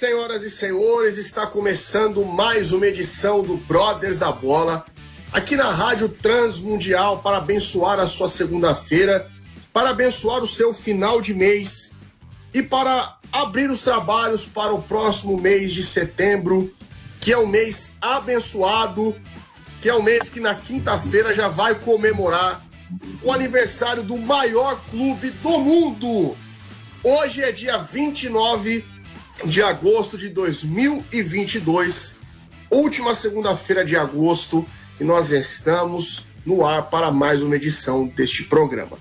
Senhoras e senhores. Está começando mais uma edição do Brothers da Bola, aqui na Rádio Transmundial, para abençoar a sua segunda-feira, para abençoar o seu final de mês e para abrir os trabalhos para o próximo mês de setembro, que é um mês abençoado, que é um mês que na quinta-feira já vai comemorar o aniversário do maior clube do mundo. Hoje é dia 29 de agosto de 2022, última segunda-feira de agosto, e nós estamos no ar para mais uma edição deste programa.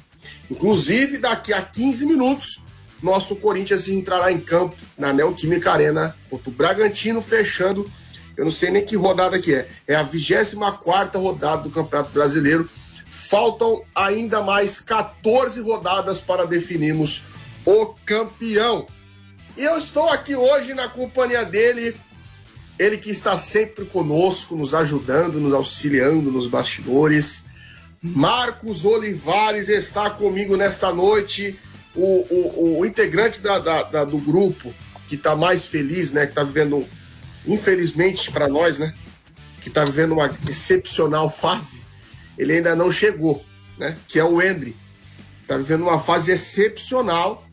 Inclusive, daqui a 15 minutos, nosso Corinthians entrará em campo na Neoquímica Arena contra o Bragantino, fechando. Eu não sei nem que rodada que é. É a 24 rodada do Campeonato Brasileiro. Faltam ainda mais 14 rodadas para definirmos o campeão. E eu estou aqui hoje na companhia dele, ele que está sempre conosco, nos ajudando, nos auxiliando nos bastidores. Marcos Olivares está comigo nesta noite, o, o, o integrante da, da- da- do grupo que está mais feliz, né? Que está vivendo, infelizmente para nós, né? Que está vivendo uma excepcional fase. Ele ainda não chegou, né? Que é o Endre. Está vivendo uma fase excepcional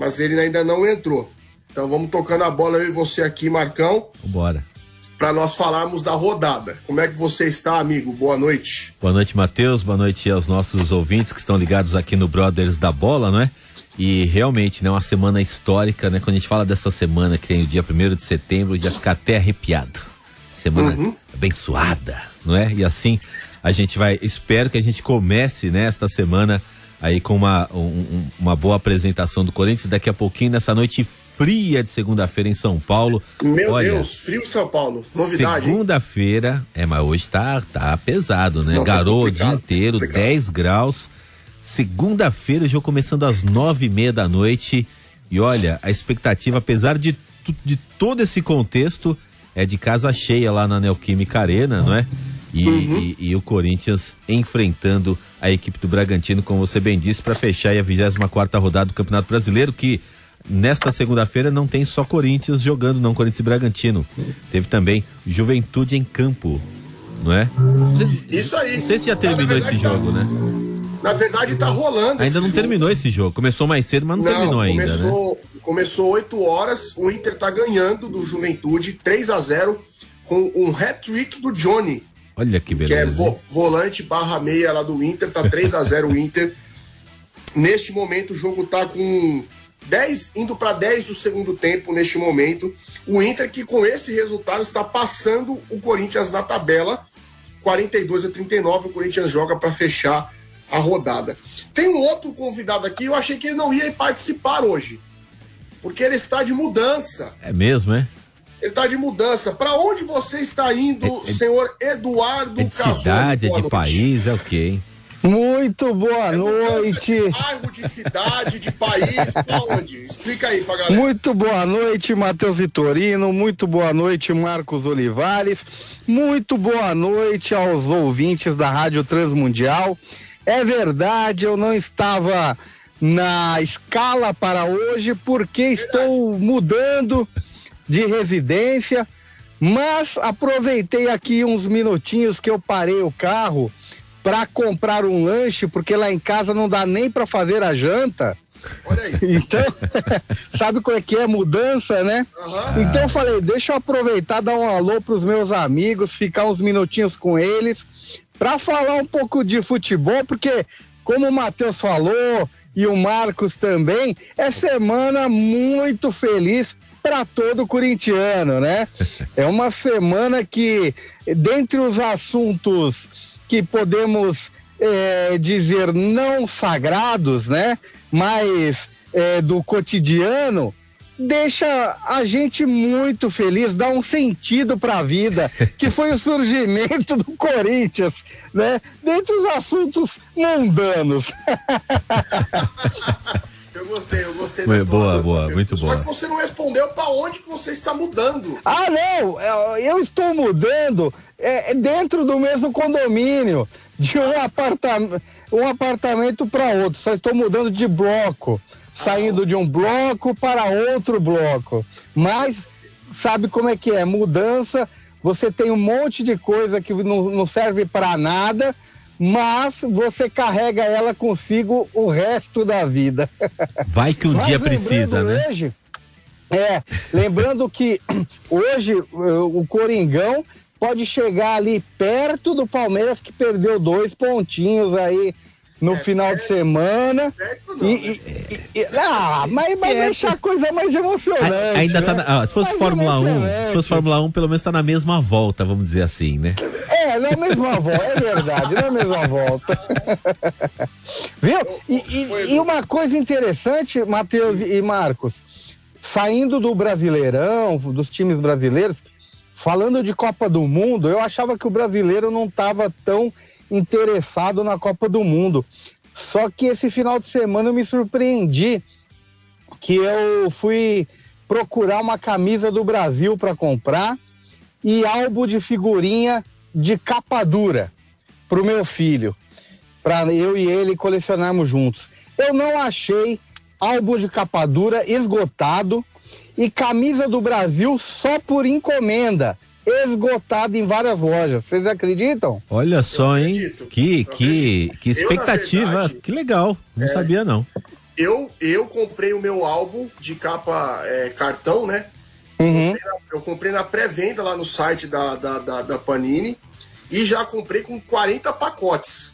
mas ele ainda não entrou. Então vamos tocando a bola eu e você aqui, Marcão, Bora. para nós falarmos da rodada. Como é que você está, amigo? Boa noite. Boa noite, Matheus. Boa noite aos nossos ouvintes que estão ligados aqui no Brothers da Bola, não é? E realmente, né, uma semana histórica, né? Quando a gente fala dessa semana que tem o dia 1 de setembro, já fica até arrepiado. Semana abençoada, não é? E assim, a gente vai, espero que a gente comece, né, esta semana aí com uma, um- um- uma boa apresentação do Corinthians daqui a pouquinho, nessa noite fria de segunda-feira em São Paulo. Meu Olha, Deus, frio São Paulo. Novidade? Segunda-feira, é, mas hoje tá, tá pesado, né? Não, tá Garou o dia complicado, inteiro, complicado. 10 graus. Segunda-feira, o jogo começando às nove e meia da noite. E olha, a expectativa, apesar de, de todo esse contexto, é de casa cheia lá na Neoquímica Arena, não é? E, Uhum. e- e o Corinthians enfrentando a equipe do Bragantino, como você bem disse, para fechar a 24 rodada do Campeonato Brasileiro, que nesta segunda-feira não tem só Corinthians jogando, não, Corinthians e Bragantino. Teve também Juventude em campo, não é? Isso aí. Não sei se já terminou esse tá- jogo, né? Na verdade, tá rolando. Ainda não jogo. terminou esse jogo. Começou mais cedo, mas não, terminou ainda, né? começou, Começou 8 horas, o Inter tá ganhando do Juventude 3 a 0 com um hat-trick do Johnny. Olha que que é beleza. vo- volante barra meia lá do Inter, tá 3 a 0 o Inter. Neste momento o jogo tá com 10 indo para 10 do segundo tempo neste momento. O Inter que com esse resultado está passando o Corinthians na tabela. 42 a 39, o Corinthians joga para fechar a rodada. Tem um outro convidado aqui, eu achei que ele não ia participar hoje. Porque ele está de mudança. É mesmo, é? Ele está de mudança. Para onde você está indo, É- é- senhor Eduardo É de Casoni? cidade, é de noite. país, é o quê, hein? Muito boa É noite. De bairro, de cidade, de país, pra onde? Explica aí pra galera. Muito boa noite, Matheus Vitorino. Muito boa noite, Marcos Olivares. Muito boa noite aos ouvintes da Rádio Transmundial. É verdade, eu não estava na escala para hoje porque estou mudando de residência, mas aproveitei aqui uns minutinhos que eu parei o carro para comprar um lanche, porque lá em casa não dá nem para fazer a janta. Olha aí. Então, sabe como é que é mudança, né? Aham. Então eu falei, deixa eu aproveitar, dar um alô pros meus amigos, ficar uns minutinhos com eles, para falar um pouco de futebol, porque como o Matheus falou e o Marcos também, é semana muito feliz para todo corintiano, né? É uma semana que, dentre os assuntos que podemos é, dizer não sagrados, né? Mas é, do cotidiano, deixa a gente muito feliz, dá um sentido para a vida, que foi o surgimento do Corinthians, né? Dentre os assuntos mundanos. Eu gostei, eu gostei Foi, boa, boa, muito boa. Só que você não respondeu para onde que você está mudando. Ah, não, eu estou mudando é, dentro do mesmo condomínio, de um, apartam um apartamento para outro, só estou mudando de bloco saindo de um bloco para outro bloco. Mas sabe como é que é? Mudança, você tem um monte de coisa que não, não serve para nada, mas você carrega ela consigo o resto da vida. Vai que um mas dia precisa, né? Hoje, é, lembrando que hoje o Coringão pode chegar ali perto do Palmeiras que perdeu dois pontinhos aí no é, final de semana. Não, e, né? e, e, ah, mas vai é, deixar a coisa mais emocionante. Ainda tá né? tá na, ah, se fosse mais Fórmula 1, se fosse Fórmula 1, pelo menos tá na mesma volta, vamos dizer assim, né? É, na mesma volta, é verdade, na mesma volta. Viu? E, e uma coisa interessante, Matheus e Marcos, saindo do Brasileirão, dos times brasileiros, falando de Copa do Mundo, eu achava que o brasileiro não estava tão interessado na Copa do Mundo. Só que esse final de semana eu me surpreendi que eu fui procurar uma camisa do Brasil para comprar e álbum de figurinha de capa dura para o meu filho, para eu e ele colecionarmos juntos. Eu não achei álbum de capa dura esgotado e camisa do Brasil só por encomenda esgotado em várias lojas. Vocês acreditam? Olha só, hein? Que, que, que expectativa. Verdade, que legal. Não é, sabia, não. Eu, eu comprei o meu álbum de capa é, cartão, né? Uhum. Eu comprei na, na pré-venda lá no site da, da, da, da, Panini e já comprei com 40 pacotes.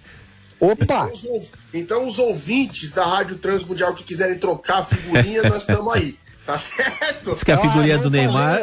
Opa! Então os, então, os ouvintes da Rádio Transmundial que quiserem trocar figurinha, nós estamos aí. Tá certo? Diz que a figurinha ah, do Neymar.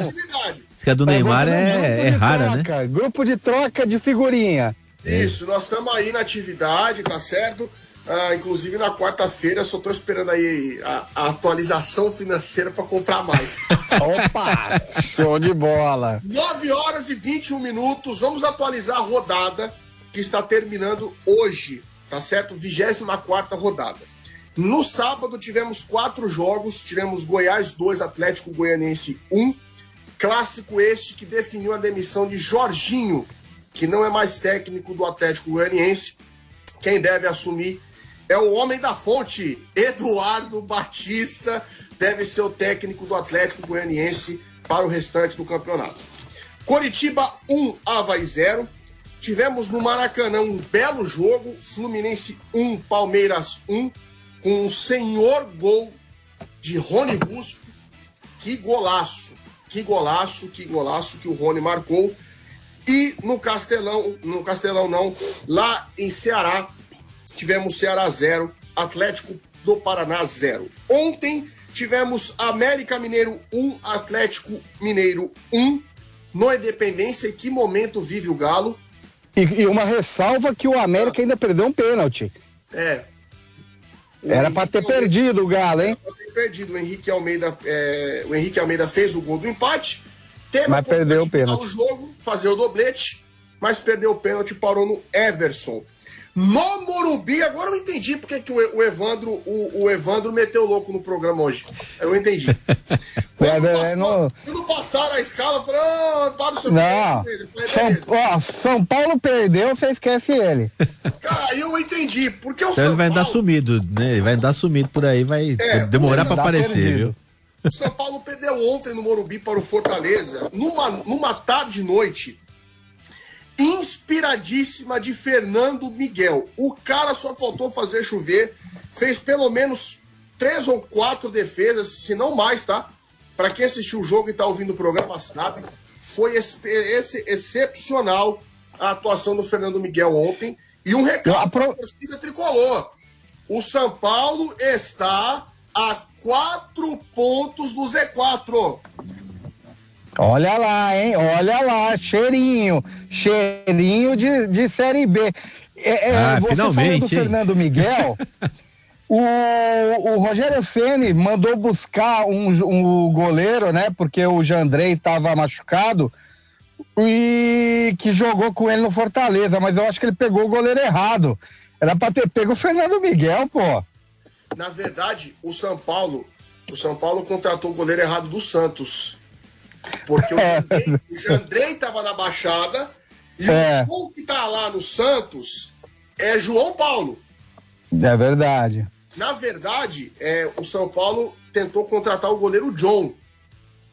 Que a do Neymar é, é rara, né? troca, né? Grupo de troca de figurinha. Isso, nós estamos aí na atividade, tá certo? Ah, inclusive na quarta-feira, só estou esperando aí a, a atualização financeira para comprar mais. Opa! Show de bola! 9 horas e 21 minutos, vamos atualizar a rodada que está terminando hoje, tá certo? 24 rodada. No sábado tivemos quatro jogos, tivemos Goiás 2, Atlético Goianense 1. Clássico este que definiu a demissão de Jorginho, que não é mais técnico do Atlético Goianiense. Quem deve assumir é o homem da fonte, Eduardo Batista, deve ser o técnico do Atlético Goianiense para o restante do campeonato. Coritiba 1, Havaí 0. Tivemos no Maracanã um belo jogo, Fluminense 1, Palmeiras 1 com um senhor gol de Rony Russo. Que golaço, que golaço, que golaço que o Rony marcou. E no Castelão, no Castelão não, lá em Ceará, tivemos Ceará 0, Atlético do Paraná 0. Ontem tivemos América Mineiro 1, Atlético Mineiro 1, no Independência. E que momento vive o Galo? E, e uma ressalva que o América ainda perdeu um pênalti. É, era para ter perdido o Galo, hein? Era perdido. O Henrique Almeida, é, o Henrique Almeida fez o gol do empate. Teve mas perdeu o pênalti. o jogo, fazer o doblete, mas perdeu o pênalti e parou no Everson. No Morumbi, agora eu entendi porque que o Evandro, o, o Evandro meteu louco no programa hoje. Eu entendi. Quando, é, passou, no... quando passaram a escala, eu falei, oh, para o seu Não. Falei, São, ó, São Paulo perdeu, você esquece ele. Cara, eu entendi. Porque o então São ele vai Paulo... andar sumido, né? Ele vai andar sumido por aí, vai é, demorar para aparecer, perdido. viu? O São Paulo perdeu ontem no Morumbi para o Fortaleza, numa, numa tarde e noite inspiradíssima de Fernando Miguel. O cara só faltou fazer chover, fez pelo menos três ou quatro defesas, se não mais, tá? Para quem assistiu o jogo e está ouvindo o programa sabe, foi esse, esse, excepcional a atuação do Fernando Miguel ontem. E um recado para a torcida tricolor: o São Paulo está a quatro pontos do Z4. Olha lá, hein? Olha lá, cheirinho, cheirinho de, de Série B. É, é, ah, você finalmente, falou do Fernando Miguel. O, o Rogério Ceni mandou buscar um, um goleiro, né? Porque o Jandrei estava machucado e que jogou com ele no Fortaleza, mas eu acho que ele pegou o goleiro errado. Era para ter pego o Fernando Miguel, pô. Na verdade, o São Paulo, o São Paulo contratou o goleiro errado do Santos. Porque o É. Jandrei, o Jandrei tava na Baixada e É. o que tá lá no Santos é João Paulo. É verdade. Na verdade, é, o São Paulo tentou contratar o goleiro John.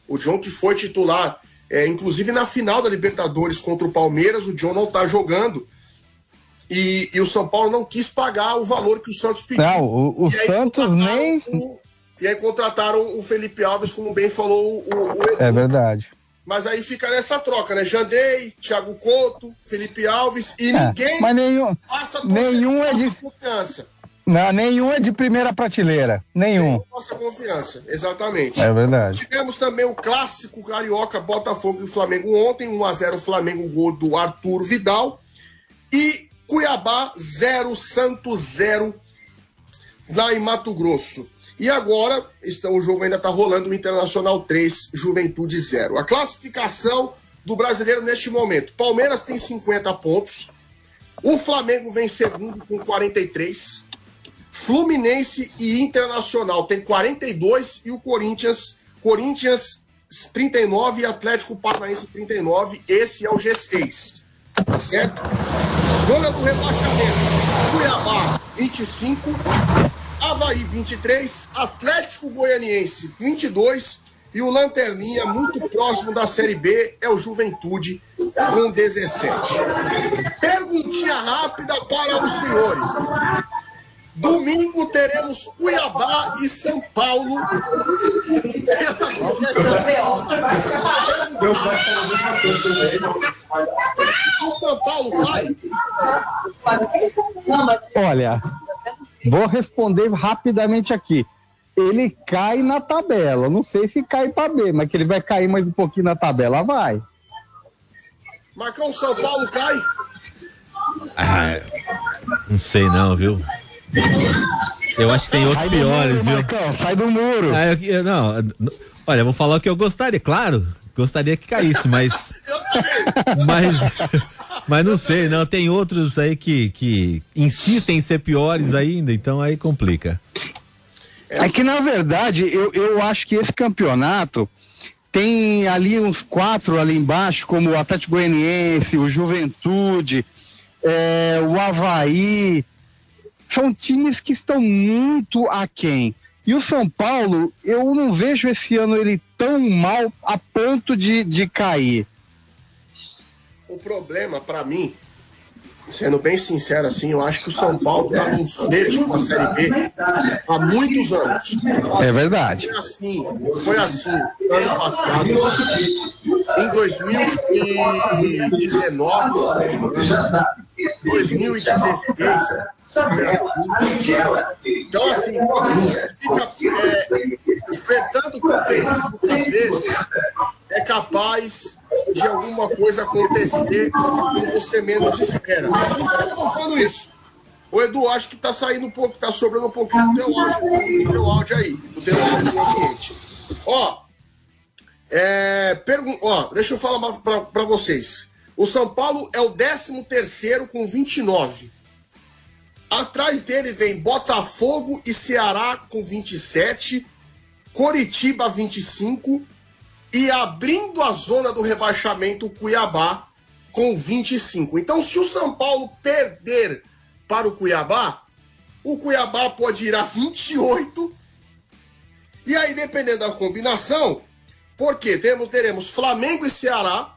O John que foi titular, é, inclusive na final da Libertadores contra o Palmeiras, o John não tá jogando. E, e o São Paulo não quis pagar o valor que o Santos pediu. Não, o, o Santos nem. o- e aí contrataram o Felipe Alves, como bem falou o, o Edu. É verdade. Mas aí fica nessa troca, né? Jandrei, Thiago Couto, Felipe Alves e É, ninguém mas nenhum, passa nenhum é nossa de- confiança. não, nenhum é de primeira prateleira. Nenhum. Nossa confiança, exatamente. É verdade. Tivemos também o clássico carioca Botafogo e Flamengo ontem, 1x0 Flamengo, gol do Arthur Vidal. E Cuiabá 0, Santos 0 lá em Mato Grosso. E agora, está, o jogo ainda está rolando, o Internacional 3, Juventude 0. A classificação do brasileiro neste momento: Palmeiras tem 50 pontos, o Flamengo vem segundo com 43, Fluminense e Internacional tem 42 e o Corinthians, Corinthians 39 e Atlético Paranaense 39. Esse é o G6. Tá certo? Zona do rebaixamento. Cuiabá 25, Havaí 23, Atlético Goianiense 22 e o Lanterninha, muito próximo da Série B, é o Juventude com 17. Perguntinha rápida para os senhores. Domingo teremos Cuiabá e São Paulo. O São Paulo cai. Olha, vou responder rapidamente aqui. Ele cai na tabela. Não sei se cai para B, mas que ele vai cair mais um pouquinho na tabela, vai. Marcão, São Paulo cai. Ah, não sei não, viu? Eu acho que tem outros piores, muro, viu? Marcão, sai do muro. Ah, eu- eu- não, olha, eu vou falar o que eu gostaria, claro, gostaria que caísse, mas, Eu também. mas, mas não sei, não, tem outros aí que, que insistem em ser piores ainda, então aí complica. É que, na verdade, eu, eu acho que esse campeonato tem ali uns quatro ali embaixo, como o Atlético Goianiense, o Juventude, é, o Havaí. São times que estão muito aquém. E o São Paulo, eu não vejo esse ano ele tão mal a ponto de, de cair. O problema, pra mim, sendo bem sincero assim, eu acho que o São Paulo tá num flerte com a Série B há muitos anos. É verdade. Foi assim, foi assim ano passado, em 2019, 2016, foi assim. Então, assim, fica é, enfrentando o campeonato, às vezes, é capaz de alguma coisa acontecer que você menos espera. Por que eu tô falando isso? O Edu, acho que tá saindo um pouco, tá sobrando um pouquinho do teu áudio, do teu áudio aí, do teu áudio no ambiente. Ó, é, pergun ó, deixa eu falar para vocês. O São Paulo é o 13 terceiro com 29. Atrás dele vem Botafogo e Ceará com 27, Coritiba 25 e abrindo a zona do rebaixamento o Cuiabá com 25. Então, se o São Paulo perder para o Cuiabá, o Cuiabá pode ir a 28. E aí, dependendo da combinação, porque temos, teremos Flamengo e Ceará,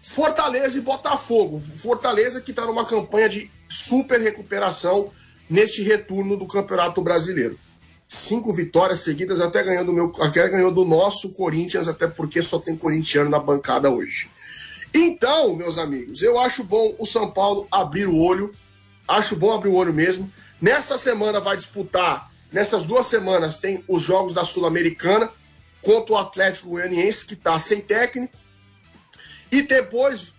Fortaleza e Botafogo. Fortaleza que está numa campanha de super recuperação neste retorno do Campeonato Brasileiro. Cinco vitórias seguidas, até ganhando do meu, até ganhou do nosso Corinthians, até porque só tem corintiano na bancada hoje. Então, meus amigos, eu acho bom o São Paulo abrir o olho. Acho bom abrir o olho mesmo. Nessa semana vai disputar, nessas duas semanas tem os jogos da Sul-Americana contra o Atlético Goianiense, que está sem técnico. E depois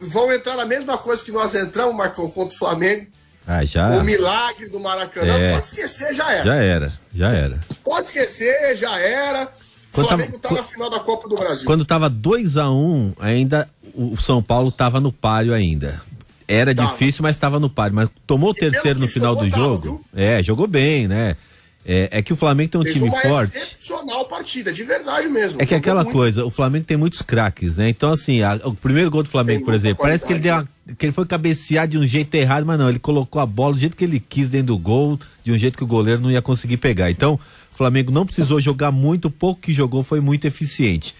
vão entrar na mesma coisa que nós entramos, Marcão, contra o Flamengo. Ah, já. O milagre do Maracanã, é. pode esquecer, já era. Já era, já era. Pode esquecer, já era. O Flamengo tava, tá na final da Copa do Brasil. Quando tava 2 a 1 um, ainda o São Paulo tava no páreo ainda. Era tava. difícil, mas estava no páreo. Mas tomou o terceiro no final do jogo. é, jogou bem, né? É, é, que o Flamengo tem um Fez time uma forte. excepcional partida, de verdade mesmo. É que aquela muito. coisa, o Flamengo tem muitos craques, né? Então, assim, a, o primeiro gol do Flamengo, por exemplo, parece que ele, deu uma, que ele foi cabecear de um jeito errado, mas não, ele colocou a bola do jeito que ele quis dentro do gol, de um jeito que o goleiro não ia conseguir pegar. Então, o Flamengo não precisou jogar muito, o pouco que jogou foi muito eficiente.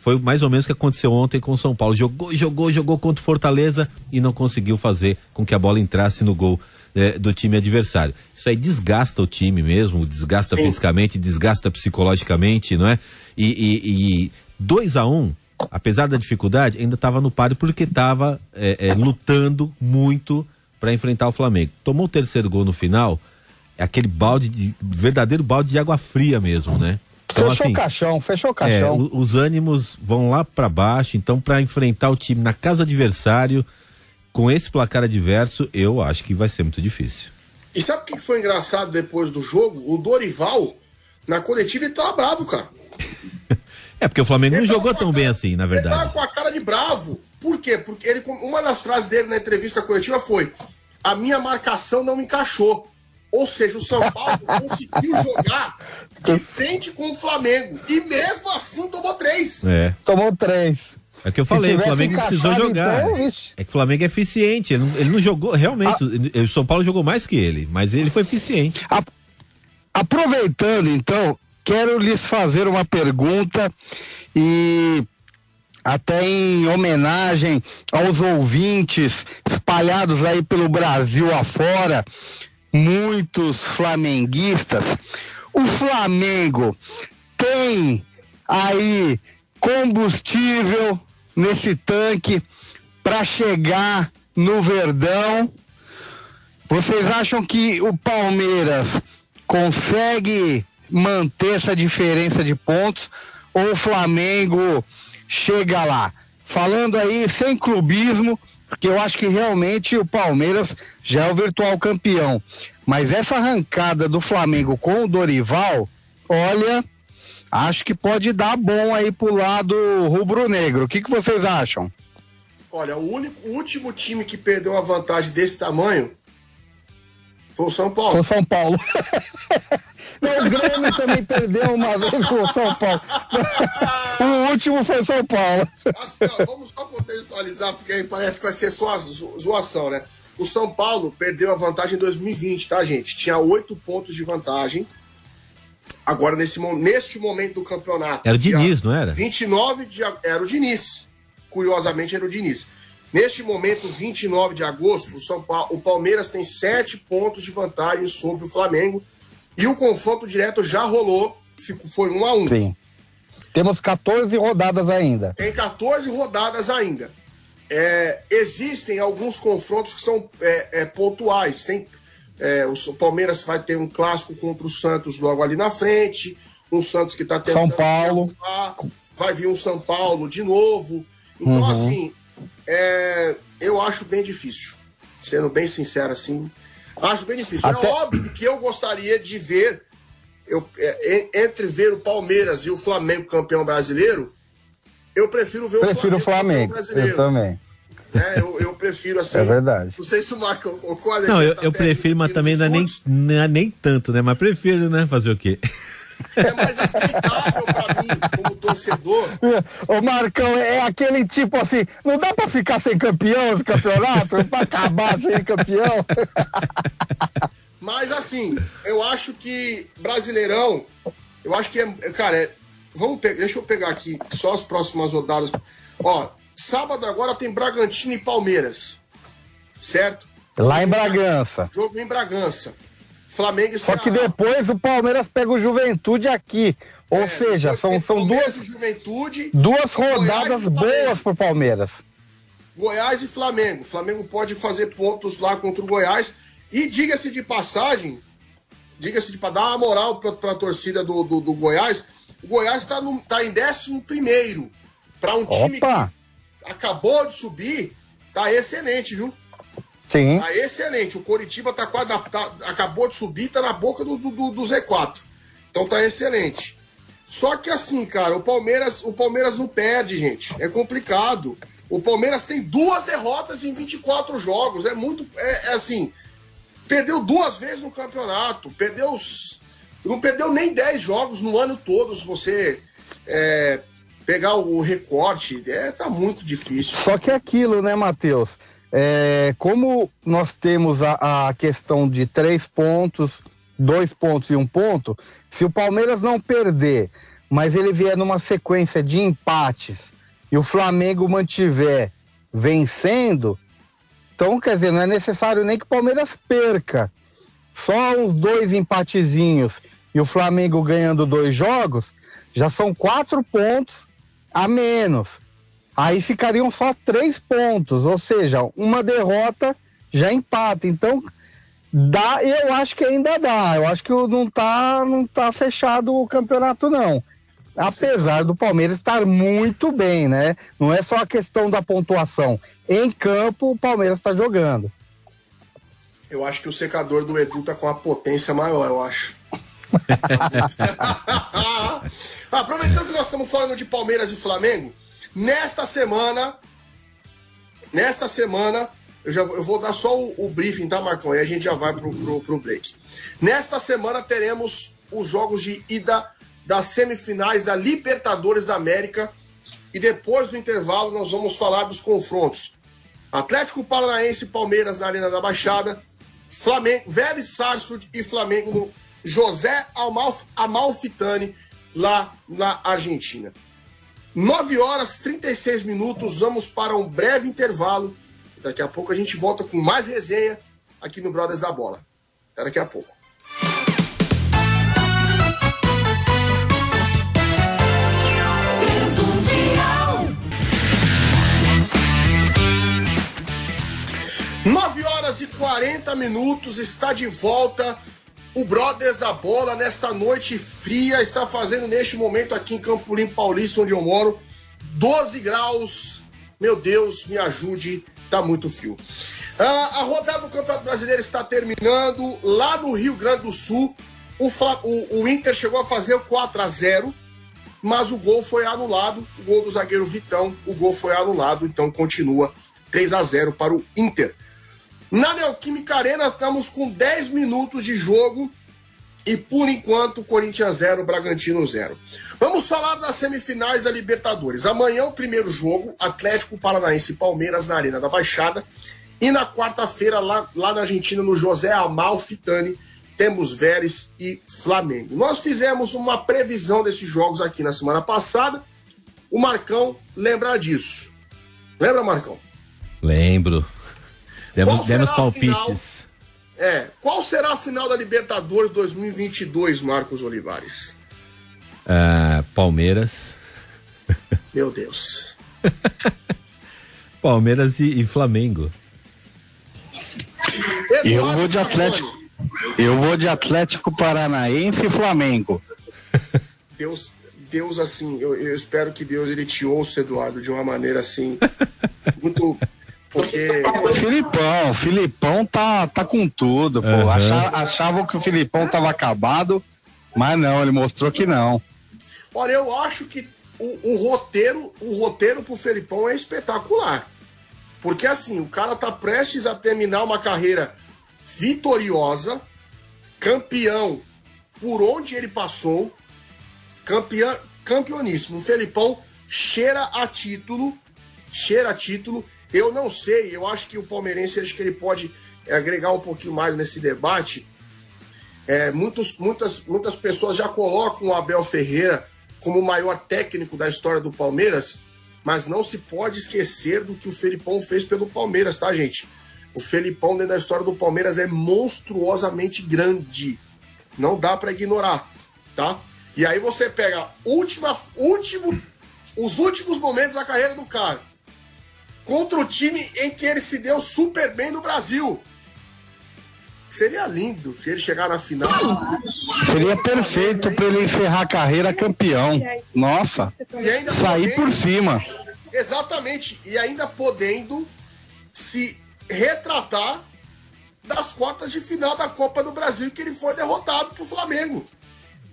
Foi mais ou menos o que aconteceu ontem com o São Paulo. Jogou, jogou, jogou contra o Fortaleza e não conseguiu fazer com que a bola entrasse no gol é, do time adversário. Isso aí desgasta o time mesmo, desgasta Sim. fisicamente, desgasta psicologicamente, não é? E 2 a 1 um, apesar da dificuldade, ainda estava no páreo porque estava é, é, lutando muito para enfrentar o Flamengo. Tomou o terceiro gol no final, é aquele balde de verdadeiro balde de água fria mesmo, né? Então, fechou assim, o caixão, fechou o é, caixão. É, os ânimos vão lá para baixo, então para enfrentar o time na casa adversário com esse placar adverso, eu acho que vai ser muito difícil. E sabe o que foi engraçado depois do jogo? O Dorival, na coletiva, ele tava bravo, cara. É, porque o Flamengo ele não jogou tão cara, bem assim, na verdade. Ele tava com a cara de bravo. Por quê? Porque ele, uma das frases dele na entrevista coletiva foi: a minha marcação não encaixou. Ou seja, o São Paulo conseguiu jogar de frente com o Flamengo. E mesmo assim tomou três. É. Tomou três. É que eu falei, o Flamengo precisou jogar. Então, é que o Flamengo é eficiente. Ele não, ele não jogou, realmente. A... O São Paulo jogou mais que ele, mas ele foi eficiente. A... Aproveitando, então, quero lhes fazer uma pergunta e até em homenagem aos ouvintes espalhados aí pelo Brasil afora muitos flamenguistas. O Flamengo tem aí combustível nesse tanque para chegar no Verdão. Vocês acham que o Palmeiras consegue manter essa diferença de pontos ou o Flamengo chega lá? Falando aí sem clubismo, porque eu acho que realmente o Palmeiras já é o virtual campeão. Mas essa arrancada do Flamengo com o Dorival, olha, acho que pode dar bom aí pro lado rubro-negro. O que, que vocês acham? Olha, o, único, o último time que perdeu uma vantagem desse tamanho foi o São Paulo. Foi o São Paulo. o Grêmio também perdeu uma vez com o São Paulo. o último foi São Paulo. Assim, vamos só contextualizar, porque aí parece que vai ser só zoação, né? O São Paulo perdeu a vantagem em 2020, tá, gente? Tinha oito pontos de vantagem. Agora, nesse, neste momento do campeonato. Era o Diniz, não era? 29 de Era o Diniz. Curiosamente, era o Diniz. Neste momento, 29 de agosto, o, São Paulo, o Palmeiras tem sete pontos de vantagem sobre o Flamengo. E o confronto direto já rolou, foi um a um. Sim. Temos 14 rodadas ainda. Tem 14 rodadas ainda. É, existem alguns confrontos que são é, é, pontuais. Tem, é, o Palmeiras vai ter um clássico contra o Santos logo ali na frente. Um Santos que está tentando. São Paulo. vai vir um São Paulo de novo. Então, uhum. assim, é, eu acho bem difícil. Sendo bem sincero, assim, acho bem difícil. É Até... É óbvio que eu gostaria de ver, eu, é, entre ver o Palmeiras e o Flamengo campeão brasileiro, eu prefiro ver prefiro o Flamengo, o Flamengo eu também. É, eu, eu, prefiro assim. É verdade. Não sei se o Marco é Não, eu, eu prefiro, mas também não é, nem, não é nem tanto, né? Mas prefiro, né? Fazer o quê? É mais aceitável pra mim, como torcedor. Ô Marcão, é aquele tipo assim, não dá pra ficar sem campeão esse campeonato? pra acabar sem campeão? Mas assim, eu acho que Brasileirão, eu acho que é. Cara, é, vamos pegar, deixa eu pegar aqui só as próximas rodadas. Ó, sábado agora tem Bragantino e Palmeiras. Certo? Lá em Bragança. Jogo em Bragança. Flamengo e Só que depois o Palmeiras pega o Juventude aqui. Ou é, seja, são, são duas, Juventude, duas rodadas boas pro Palmeiras. Goiás e Flamengo. O Flamengo pode fazer pontos lá contra o Goiás. E diga-se de passagem, diga-se para dar uma moral para a torcida do, do, do, Goiás, o Goiás está tá em 11 primeiro. Para um time Opa. que acabou de subir, tá excelente, viu? Sim. Tá excelente. O Coritiba tá quase. Tá, acabou de subir, tá na boca do, do, do Z4. Então tá excelente. Só que assim, cara, o Palmeiras, o Palmeiras não perde, gente. É complicado. O Palmeiras tem duas derrotas em 24 jogos. É muito. É, é assim. Perdeu duas vezes no campeonato. Perdeu. Não perdeu nem 10 jogos no ano todo, se você é, pegar o recorte. É, tá muito difícil. Só que é aquilo, né, Matheus? É, como nós temos a, a questão de três pontos, dois pontos e um ponto, se o Palmeiras não perder, mas ele vier numa sequência de empates e o Flamengo mantiver vencendo, então quer dizer, não é necessário nem que o Palmeiras perca. Só os dois empatezinhos e o Flamengo ganhando dois jogos, já são quatro pontos a menos. Aí ficariam só três pontos, ou seja, uma derrota já empata. Então, dá, eu acho que ainda dá. Eu acho que não tá, não tá fechado o campeonato, não. Apesar do Palmeiras estar muito bem, né? Não é só a questão da pontuação. Em campo, o Palmeiras está jogando. Eu acho que o secador do Edu tá com a potência maior, eu acho. Aproveitando que nós estamos falando de Palmeiras e Flamengo, Nesta semana, nesta semana, eu, já, eu vou dar só o, o briefing, tá, Marcão? E a gente já vai pro, pro, pro break. Nesta semana teremos os jogos de ida das semifinais da Libertadores da América. E depois do intervalo, nós vamos falar dos confrontos. Atlético Paranaense e Palmeiras na Arena da Baixada. Flamengo, Vélez Sarsfield e Flamengo no José Amalf, Amalfitani, lá na Argentina. 9 horas 36 minutos, vamos para um breve intervalo. Daqui a pouco a gente volta com mais resenha aqui no Brothers da Bola. Até daqui a pouco. Nove horas e 40 minutos, está de volta o Brothers da Bola, nesta noite fria, está fazendo neste momento aqui em Campo Limpo Paulista, onde eu moro, 12 graus. Meu Deus, me ajude, tá muito frio. Ah, a rodada do Campeonato Brasileiro está terminando lá no Rio Grande do Sul. O, o, o Inter chegou a fazer o 4 a 0 mas o gol foi anulado. O gol do zagueiro Vitão, o gol foi anulado, então continua 3 a 0 para o Inter. Na Neoquímica Arena estamos com 10 minutos de jogo e por enquanto Corinthians 0, Bragantino 0. Vamos falar das semifinais da Libertadores. Amanhã o primeiro jogo, Atlético Paranaense e Palmeiras na Arena da Baixada. E na quarta-feira, lá, lá na Argentina, no José Amalfitani, temos Vélez e Flamengo. Nós fizemos uma previsão desses jogos aqui na semana passada. O Marcão lembra disso. Lembra, Marcão? Lembro. Demos, demos palpites. Final, é, qual será a final da Libertadores 2022, Marcos Olivares? Uh, Palmeiras. Meu Deus. Palmeiras e, e Flamengo. Eduardo eu vou de Atlético. Eu vou de Atlético Paranaense e Flamengo. Deus, Deus assim, eu, eu, espero que Deus ele te ouça, Eduardo, de uma maneira assim muito porque. Filipão, Filipão tá, tá com tudo, pô. Uhum. Achava, achavam que o Filipão tava acabado, mas não, ele mostrou que não. Olha, eu acho que o, o roteiro, o roteiro pro Felipão é espetacular. Porque assim, o cara tá prestes a terminar uma carreira vitoriosa, campeão por onde ele passou, campeão, campeoníssimo. O Felipão cheira a título, cheira a título eu não sei, eu acho que o palmeirense acho que ele pode é, agregar um pouquinho mais nesse debate. É, muitos, muitas, muitas pessoas já colocam o Abel Ferreira como o maior técnico da história do Palmeiras, mas não se pode esquecer do que o Felipão fez pelo Palmeiras, tá, gente? O Felipão, dentro da história do Palmeiras, é monstruosamente grande. Não dá para ignorar, tá? E aí você pega última, último, os últimos momentos da carreira do cara contra o time em que ele se deu super bem no Brasil. Seria lindo se ele chegar na final. Seria perfeito para ele encerrar a carreira campeão. Nossa, sair por cima. Exatamente. E ainda podendo se retratar das quartas de final da Copa do Brasil que ele foi derrotado pro Flamengo.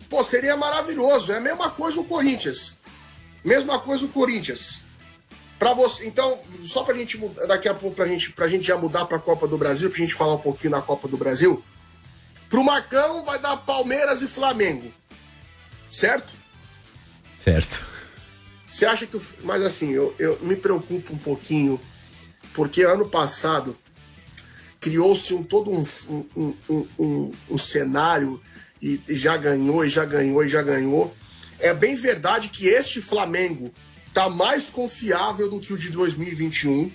Pô, seria maravilhoso. É a mesma coisa o Corinthians. Mesma coisa o Corinthians. Para você, então, só pra gente daqui a pouco pra gente, pra gente já mudar pra Copa do Brasil, pra gente falar um pouquinho da Copa do Brasil. Pro Marcão vai dar Palmeiras e Flamengo. Certo? Certo. Você acha que. Mas assim, eu, eu me preocupo um pouquinho, porque ano passado criou-se um, todo um, um, um, um, um cenário e, e já ganhou, e já ganhou, e já ganhou. É bem verdade que este Flamengo tá mais confiável do que o de 2021,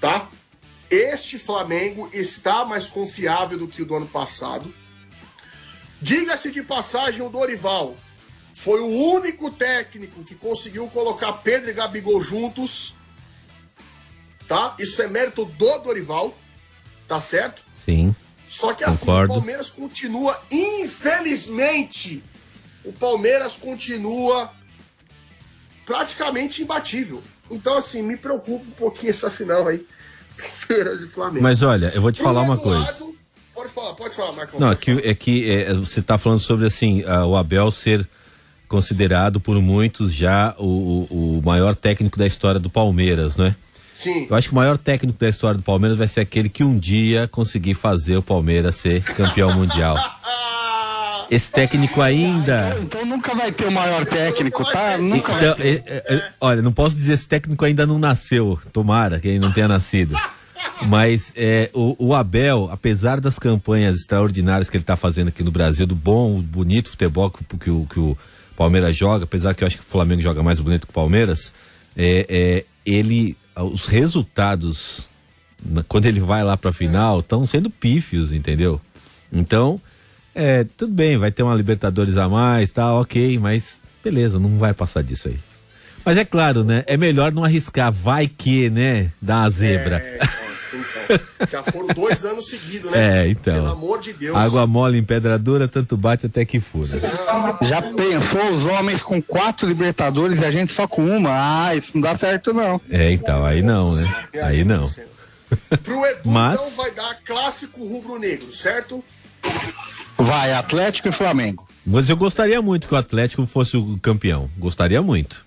tá? Este Flamengo está mais confiável do que o do ano passado. Diga-se de passagem, o Dorival foi o único técnico que conseguiu colocar Pedro e Gabigol juntos, tá? Isso é mérito do Dorival, tá certo? Sim. Só que assim, Concordo. o Palmeiras continua, infelizmente, o Palmeiras continua praticamente imbatível. Então, assim, me preocupa um pouquinho essa final aí. Palmeiras e Flamengo. Mas olha, eu vou te Pro falar uma Eduardo- coisa. Pode falar, pode falar, Marcão. Não, é que, é que é, você está falando sobre assim a- o Abel ser considerado por muitos já o, o- o maior técnico da história do Palmeiras, né? Sim. Eu acho que o maior técnico da história do Palmeiras vai ser aquele que um dia conseguir fazer o Palmeiras ser campeão mundial. Esse técnico ainda. Então nunca vai ter o maior técnico, tá? Nunca vai Então, é, é, é, olha, não posso dizer esse técnico ainda não nasceu. Tomara que ele não tenha nascido. Mas é, o, o Abel, apesar das campanhas extraordinárias que ele está fazendo aqui no Brasil, do bom, bonito futebol que, que o, que o Palmeiras joga, apesar que eu acho que o Flamengo joga mais bonito que o Palmeiras, é, é, ele, os resultados, quando ele vai lá para a final, estão sendo pífios, entendeu? Então, é, tudo bem, vai ter uma Libertadores a mais, tá, ok, mas beleza, não vai passar disso aí. Mas é claro, né? É melhor não arriscar, vai que, né? Dá uma zebra. É, então, então. Já foram dois anos seguidos, né? É, então. Pelo amor de Deus. Água mole em pedra dura, tanto bate até que fura. Já pensou os homens com quatro Libertadores e a gente só com uma? Ah, isso não dá certo não. É, então, aí não, né? Aí não. Pro Edu, Mas- então, vai dar clássico rubro-negro, certo? Vai, Atlético e Flamengo. Mas eu gostaria muito que o Atlético fosse o campeão. Gostaria muito.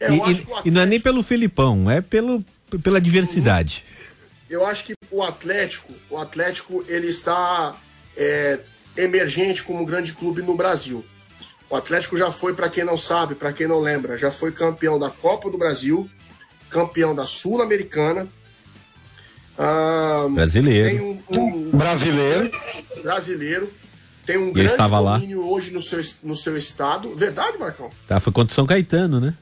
É, E, acho e- e não é nem Atlético- pelo Filipão, é pelo, pela diversidade. eu acho que o Atlético, o Atlético, ele está é, emergente como grande clube no Brasil. O Atlético já foi, para quem não sabe, para quem não lembra, já foi campeão da Copa do Brasil, campeão da Sul-Americana. Ah, Brasileiro. Tem um, um Brasileiro. brasileiro. Tem um eu grande estava lá. domínio hoje no seu, no seu estado. Verdade, Marcão? Tá, foi contra o São Caetano, né?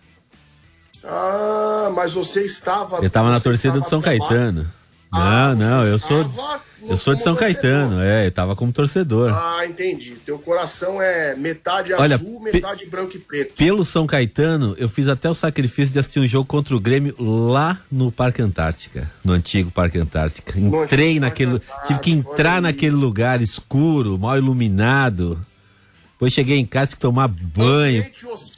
Ah, mas você estava. Eu tava na torcida estava do São lá. Caetano. Ah, Não, não, eu sou, estava eu sou de como São Caetano, torcedor. é, eu tava como torcedor. Ah, entendi. Teu coração é metade Olha, azul, metade branco e preto. Pelo São Caetano, eu fiz até o sacrifício de assistir um jogo contra o Grêmio lá no Parque Antártica, no antigo Parque Antártica. Entrei antigo naquele, tive que entrar naquele lugar escuro, mal iluminado. Depois cheguei em casa que tomar banho,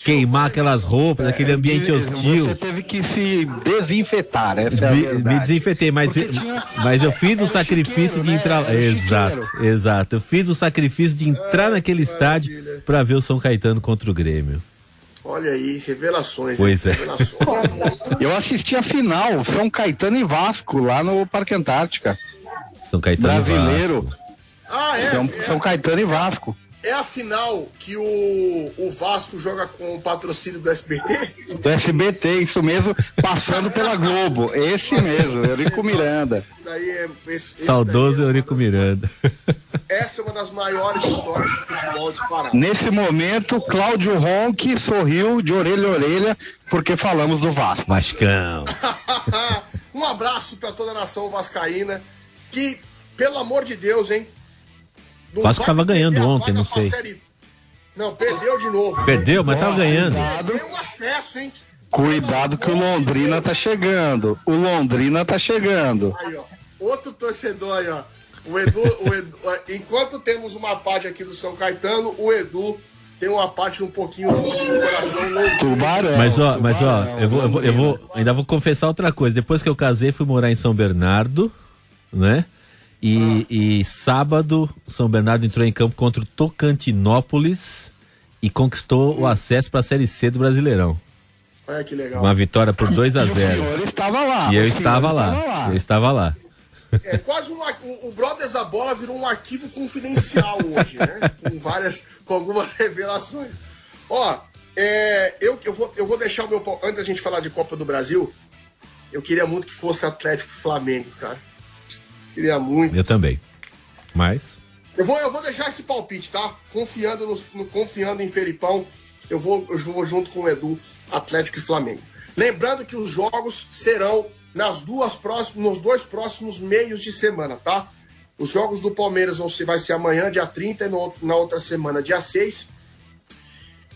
queimar aquelas roupas, aquele ambiente É, hostil. Você teve que se desinfetar, essa é a Me, verdade. me desinfetei, mas, tinha- mas eu fiz o sacrifício chiqueiro, de né? entrar. O Exato, chiqueiro. exato. Eu fiz o sacrifício de entrar naquele estádio para ver o São Caetano contra o Grêmio. Olha aí, revelações. Pois é. Revelações. Eu assisti a final, São Caetano e Vasco, lá no Parque Antártica. São Caetano e Brasileiro. Vasco. ah, é. São, São Caetano e Vasco. É a final que o, o Vasco joga com o patrocínio do SBT? Do SBT, isso mesmo, passando pela Globo. Esse mesmo, Eurico Miranda. Isso daí é, esse- esse Saudoso daí é Eurico das- Miranda. Essa é uma das maiores histórias do futebol disparado. Nesse momento, Cláudio Ronque sorriu de orelha a orelha, porque falamos do Vasco. Vascão. um abraço para toda a nação vascaína que, pelo amor de Deus, hein? Não Vasco vai tava ganhando ontem, não sei. Série- Não, perdeu de novo. Perdeu, mas tava ganhando. Perdeu acesso, hein? Cuidado que o Londrina tá chegando. O Londrina tá chegando. Aí, ó. Outro torcedor aí, ó. O Edu, o Edu, enquanto temos uma página aqui do São Caetano, o Edu tem uma parte um pouquinho do coração louco. Tubarão. Mas ó, tubarão, mas ó, eu vou, eu vou, eu vou, ainda vou confessar outra coisa. Depois que eu casei, fui morar em São Bernardo, né? E, e sábado, São Bernardo entrou em campo contra o Tocantinópolis e conquistou o acesso para a Série C do Brasileirão. Olha que legal. Uma vitória por 2 a E o 0 senhor estava lá. E eu o senhor estava lá. Eu estava lá. É quase um. O, Brothers da Bola virou um arquivo confidencial hoje, né? Com várias. com algumas revelações. Ó, é, eu, eu, vou, eu vou deixar o meu. Antes da gente falar de Copa do Brasil, eu queria muito que fosse Atlético Flamengo, cara. Queria muito. Eu também. Mas Eu vou, eu vou deixar esse palpite, tá? Confiando, no, no- confiando em Felipão, eu vou, eu vou junto com o Edu, Atlético e Flamengo. Lembrando que os jogos serão nas duas próximas, nos dois próximos meios de semana, tá? Os jogos do Palmeiras vão ser, vai ser amanhã, dia 30, e no, na outra semana, dia 6.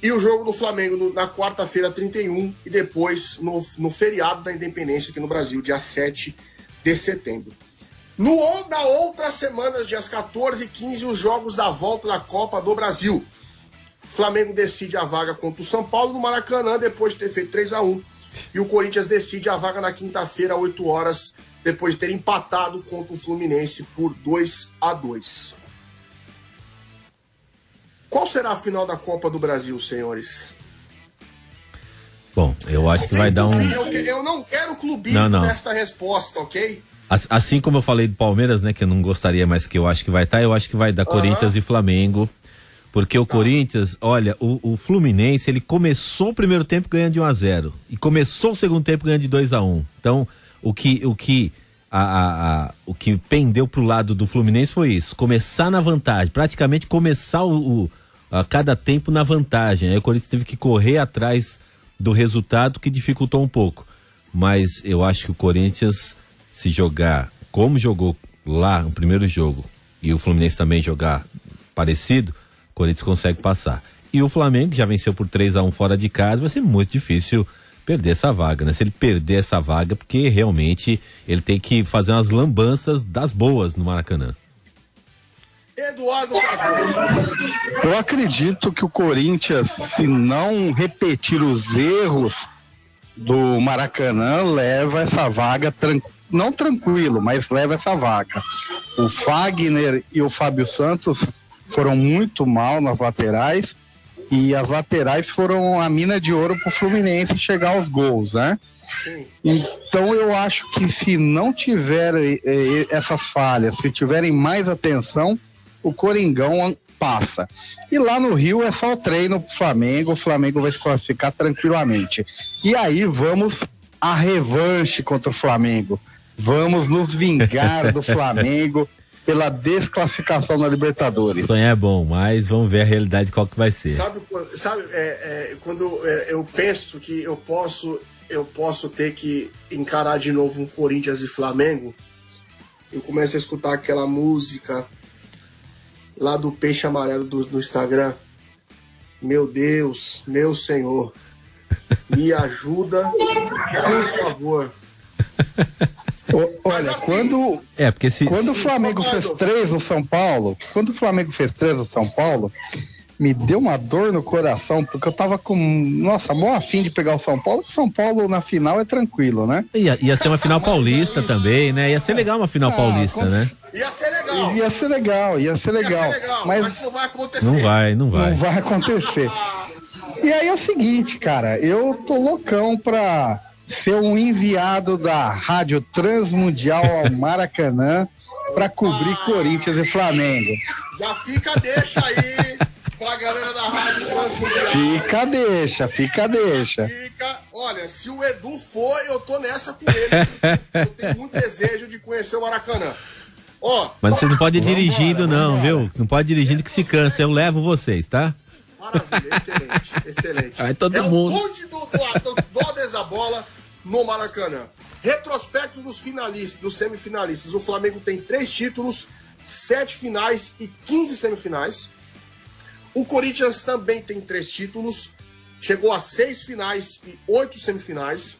E o jogo do Flamengo no- na quarta-feira, 31, e depois no, no feriado da Independência aqui no Brasil, dia 7 de setembro. No, na outra semana, dias 14 e 15, os jogos da volta da Copa do Brasil. O Flamengo decide a vaga contra o São Paulo no Maracanã, depois de ter feito 3 a 1 E o Corinthians decide a vaga na quinta-feira, 8 horas, depois de ter empatado contra o Fluminense por 2 a 2 Qual será a final da Copa do Brasil, senhores? bom, eu acho que vai dar um Eu, eu não quero clubismo Não, não. nessa resposta, ok? As- Assim como eu falei do Palmeiras, né, que eu não gostaria, mas que eu acho que vai estar, eu acho que vai dar Corinthians e Flamengo. Porque o Corinthians, olha, o, o Fluminense, ele começou o primeiro tempo ganhando de 1 a 0 e começou o segundo tempo ganhando de 2 a 1 Então, o que o que a, a- a- o que pendeu pro lado do Fluminense foi isso, começar na vantagem, praticamente começar o, o- a cada tempo na vantagem. Aí o Corinthians teve que correr atrás do resultado que dificultou um pouco. Mas eu acho que o Corinthians se jogar como jogou lá no primeiro jogo e o Fluminense também jogar parecido, o Corinthians consegue passar. E o Flamengo, que já venceu por 3 a 1 fora de casa, vai ser muito difícil perder essa vaga, né? Se ele perder essa vaga, porque realmente ele tem que fazer umas lambanças das boas no Maracanã. Eduardo. Eu acredito que o Corinthians, se não repetir os erros do Maracanã, leva essa vaga, tran- não tranquilo, mas leva essa vaga. O Fagner e o Fábio Santos foram muito mal nas laterais e as laterais foram a mina de ouro para o Fluminense chegar aos gols, né? Sim. Então eu acho que se não tiver eh, eh, essas falhas, se tiverem mais atenção, o Coringão passa. E lá no Rio é só o treino pro Flamengo, o Flamengo vai se classificar tranquilamente. E aí vamos à revanche contra o Flamengo. Vamos nos vingar do Flamengo pela desclassificação na Libertadores. Sonhar é bom, mas vamos ver a realidade qual que vai ser. Sabe, quando- sabe é, é, quando é, eu penso que eu posso, eu posso ter que encarar de novo um Corinthians e Flamengo? Eu começo a escutar aquela música lá do Peixe Amarelo do, do Instagram. Meu Deus, meu Senhor, me ajuda, por favor. O- olha, assim, quando É, porque se. Quando o Flamengo Concordo. fez três no São Paulo, quando o Flamengo fez três no São Paulo, me deu uma dor no coração, porque eu tava com, nossa, mó afim de pegar o São Paulo, porque o São Paulo na final é tranquilo, né? Ia, ia ser uma final paulista também, né? Ia ser legal uma final Ah, paulista, com- né? Ia ser legal. Ia ser legal, ia ser Ia legal. ser legal, mas mas não vai acontecer. Não vai, não vai. não vai acontecer. E aí é o seguinte, cara, eu tô loucão pra ser um enviado da Rádio Transmundial ao Maracanã pra cobrir Corinthians e Flamengo. Já fica, deixa aí pra galera da Rádio Transmundial. Fica, deixa, fica, deixa. Fica. Olha, se o Edu for, eu tô nessa com ele. Eu tenho muito desejo de conhecer o Maracanã. Ó, Mas você não pode ir dirigindo, não, vambora. viu? Não pode ir dirigindo que se cansa. Eu levo vocês, tá? maravilha, excelente, excelente. Vai todo é mundo. o bonde do, do, do Brothers da Bola no Maracanã. Retrospecto dos finalistas, dos semifinalistas. O Flamengo tem três títulos, sete finais e 15 semifinais. O Corinthians também tem três títulos, chegou a seis finais e oito semifinais.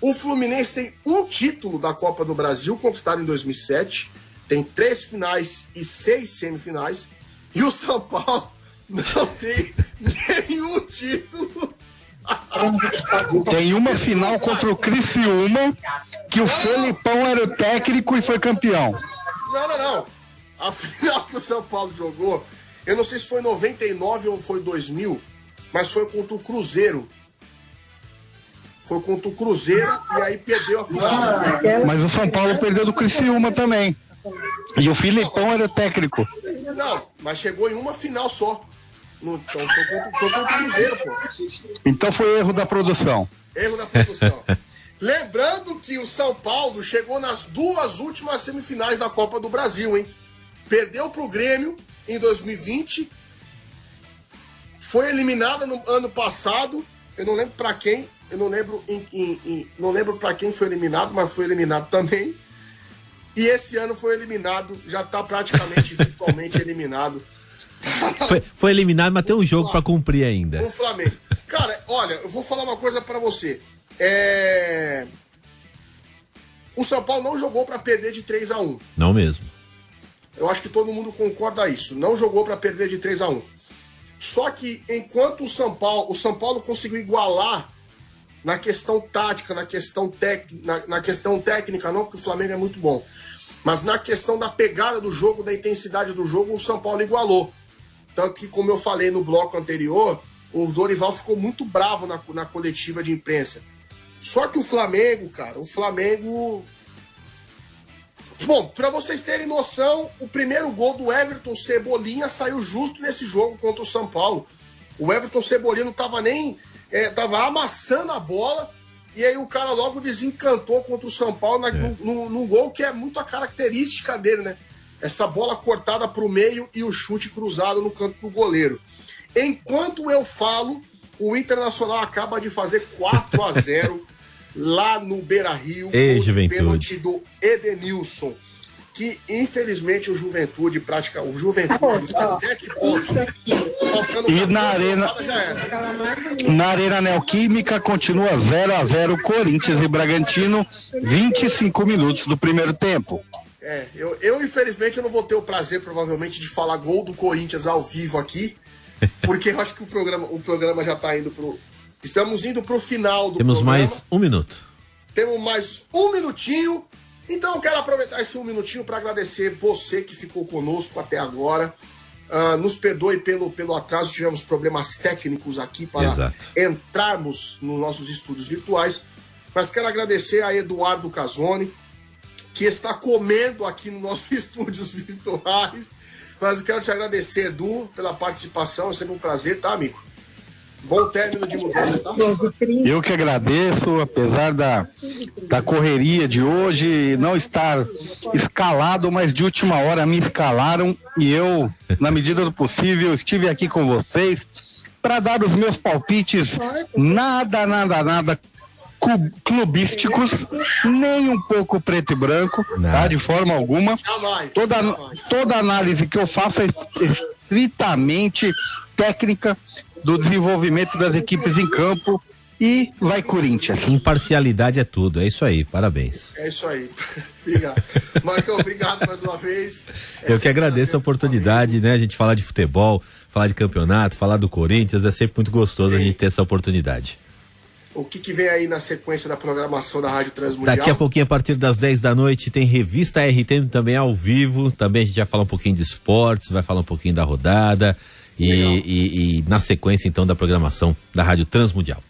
O Fluminense tem um título da Copa do Brasil, conquistado em 2007. Tem três finais e seis semifinais. E o São Paulo não tem nenhum título. Tem uma final contra o Criciúma, que o Felipão era o técnico e foi campeão. Não, não, não. A final que o São Paulo jogou, eu não sei se foi 99 ou foi 2000, mas foi contra o Cruzeiro. Foi contra o Cruzeiro e aí perdeu a final. Mas o São Paulo perdeu do Criciúma também. E o Filipão era o técnico. Não, mas chegou em uma final só. Então foi contra, foi contra o Cruzeiro, pô. Então foi erro da produção. Erro da produção. Lembrando que o São Paulo chegou nas duas últimas semifinais da Copa do Brasil, hein? Perdeu pro Grêmio em 2020. Foi eliminada no ano passado. Eu não lembro para quem. Eu não lembro em, em, em não lembro para quem foi eliminado, mas foi eliminado também. E esse ano foi eliminado, já tá praticamente virtualmente eliminado. Foi, foi, eliminado, mas tem um jogo para cumprir ainda. O Flamengo. Cara, olha, eu vou falar uma coisa para você. É... O São Paulo não jogou para perder de 3 a 1 Não mesmo. Eu acho que todo mundo concorda isso. Não jogou para perder de 3 a 1 Só que enquanto o São Paulo, o São Paulo conseguiu igualar na questão tática, na questão, tec, na, na questão técnica, não, porque o Flamengo é muito bom. Mas na questão da pegada do jogo, da intensidade do jogo, o São Paulo igualou. Tanto que, como eu falei no bloco anterior, o Dorival ficou muito bravo na, na coletiva de imprensa. Só que o Flamengo, cara, o Flamengo. Bom, para vocês terem noção, o primeiro gol do Everton Cebolinha saiu justo nesse jogo contra o São Paulo. O Everton Cebolinha não tava nem. É, tava amassando a bola e aí o cara logo desencantou contra o São Paulo na, é. num, num gol que é muito a característica dele, né? Essa bola cortada para o meio e o chute cruzado no canto do goleiro. Enquanto eu falo, o Internacional acaba de fazer 4 a 0 lá no Beira Rio, Ei, o pênalti do Edenilson que infelizmente o Juventude pratica o Juventude está sete pontos. E na arena na arena Neoquímica continua 0 a 0 Corinthians e Bragantino, 25 minutos do primeiro tempo. É, eu, eu infelizmente eu não vou ter o prazer provavelmente de falar gol do Corinthians ao vivo aqui, porque eu acho que o programa o programa já está indo pro estamos indo pro final do Temos programa. mais um minuto. Temos mais um minutinho então eu quero aproveitar esse um minutinho para agradecer você que ficou conosco até agora. Uh, nos perdoe pelo, pelo atraso, tivemos problemas técnicos aqui para Exato. entrarmos nos nossos estúdios virtuais. Mas quero agradecer a Eduardo Casoni, que está comendo aqui nos nossos estúdios virtuais. Mas eu quero te agradecer, Edu, pela participação. É sempre um prazer, tá, amigo? Bom término de mudança, tá? Eu que agradeço, apesar da, da correria de hoje, não estar escalado, mas de última hora me escalaram e eu, na medida do possível, estive aqui com vocês para dar os meus palpites, nada, nada, nada clubísticos, nem um pouco preto e branco, tá? De forma alguma. Toda, toda análise que eu faço é estritamente técnica do desenvolvimento das equipes em campo e vai Corinthians. Imparcialidade é tudo, é isso aí, parabéns. É isso aí. obrigado. Marcão, obrigado mais uma vez. É Eu que agradeço a oportunidade, né? A gente falar de futebol, falar de campeonato, falar do Corinthians, é sempre muito gostoso Sim. a gente ter essa oportunidade. O que, que, vem aí na sequência da programação da Rádio Transmundial? Daqui a pouquinho, a partir das 10 da noite, tem revista RTM também ao vivo. Também a gente vai falar um pouquinho de esportes, vai falar um pouquinho da rodada. E, e, e, na sequência, então, da programação da Rádio Transmundial.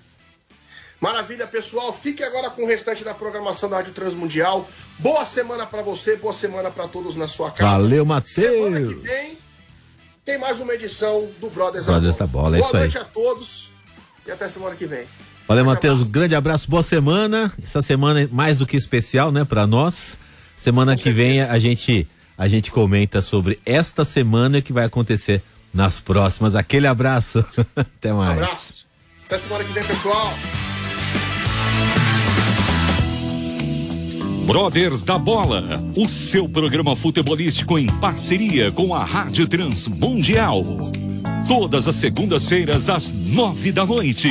Maravilha, pessoal. Fique agora com o restante da programação da Rádio Transmundial. Boa semana para você, boa semana para todos na sua casa. Valeu, Matheus. Semana que vem tem mais uma edição do Brothers, Brothers da Bola. Da Bola. É boa noite a todos e até semana que vem. Valeu, Matheus. Um grande abraço, boa semana. Essa semana é mais do que especial, né, para nós. Semana com que certeza. vem a gente a gente comenta sobre esta semana que vai acontecer nas próximas. Aquele abraço. Até mais. Um abraço. Até semana que vem, pessoal. Brothers da Bola, o seu programa futebolístico em parceria com a Rádio Transmundial. Todas as segundas-feiras às nove da noite.